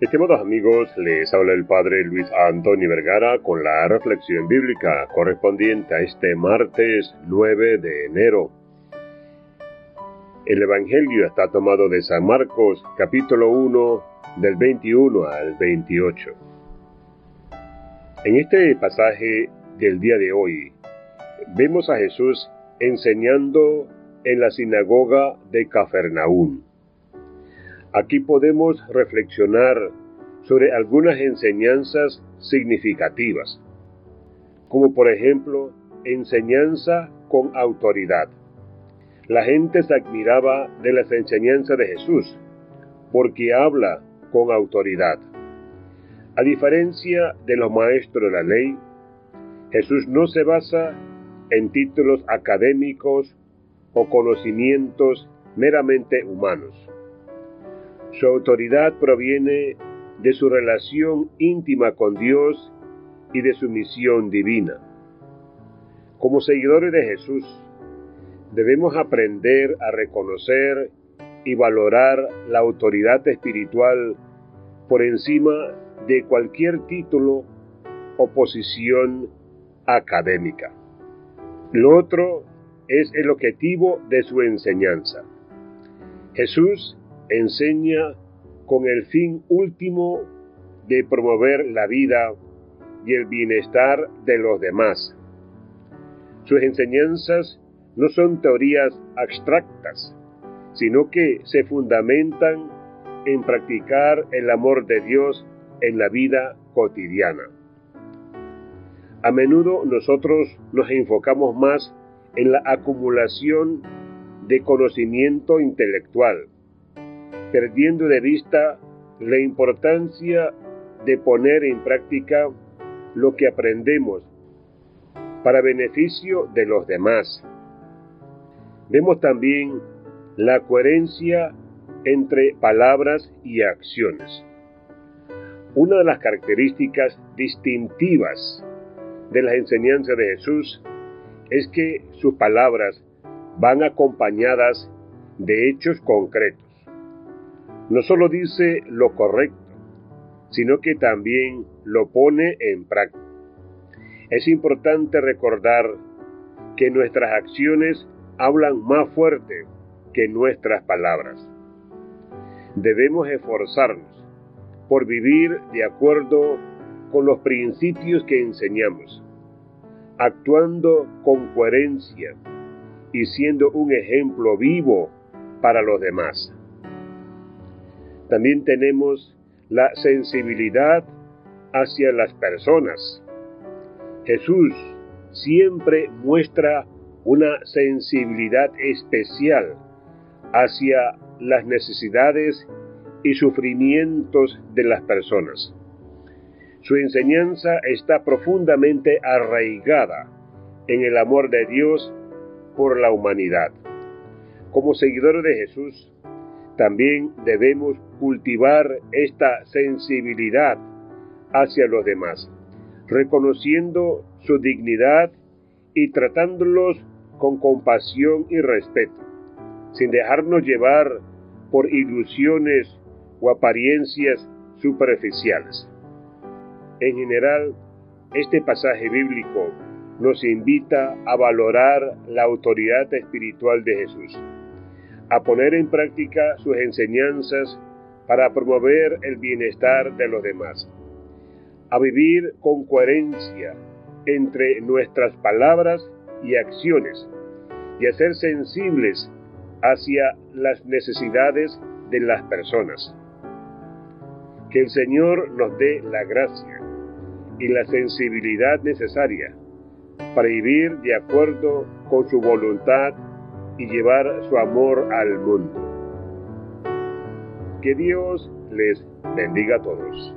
Estimados amigos, les habla el Padre Luis Antonio Vergara con la reflexión bíblica correspondiente a este martes 9 de enero. El Evangelio está tomado de San Marcos capítulo 1 del 21 al 28. En este pasaje del día de hoy vemos a Jesús enseñando en la sinagoga de Cafarnaún. Aquí podemos reflexionar sobre algunas enseñanzas significativas, como por ejemplo enseñanza con autoridad. La gente se admiraba de las enseñanzas de Jesús, porque habla con autoridad. A diferencia de los maestros de la ley, Jesús no se basa en títulos académicos o conocimientos meramente humanos. Su autoridad proviene de su relación íntima con Dios y de su misión divina. Como seguidores de Jesús, debemos aprender a reconocer y valorar la autoridad espiritual por encima de cualquier título o posición académica. Lo otro es el objetivo de su enseñanza. Jesús enseña con el fin último de promover la vida y el bienestar de los demás. Sus enseñanzas no son teorías abstractas, sino que se fundamentan en practicar el amor de Dios en la vida cotidiana. A menudo nosotros nos enfocamos más en la acumulación de conocimiento intelectual, perdiendo de vista la importancia de poner en práctica lo que aprendemos para beneficio de los demás. Vemos también la coherencia entre palabras y acciones. Una de las características distintivas de las enseñanzas de Jesús es que sus palabras van acompañadas de hechos concretos no solo dice lo correcto, sino que también lo pone en práctica. Es importante recordar que nuestras acciones hablan más fuerte que nuestras palabras. Debemos esforzarnos por vivir de acuerdo con los principios que enseñamos, actuando con coherencia y siendo un ejemplo vivo para los demás. También tenemos la sensibilidad hacia las personas. Jesús siempre muestra una sensibilidad especial hacia las necesidades y sufrimientos de las personas. Su enseñanza está profundamente arraigada en el amor de Dios por la humanidad. Como seguidores de Jesús, también debemos cultivar esta sensibilidad hacia los demás, reconociendo su dignidad y tratándolos con compasión y respeto, sin dejarnos llevar por ilusiones o apariencias superficiales. En general, este pasaje bíblico nos invita a valorar la autoridad espiritual de Jesús a poner en práctica sus enseñanzas para promover el bienestar de los demás, a vivir con coherencia entre nuestras palabras y acciones y a ser sensibles hacia las necesidades de las personas. Que el Señor nos dé la gracia y la sensibilidad necesaria para vivir de acuerdo con su voluntad y llevar su amor al mundo. Que Dios les bendiga a todos.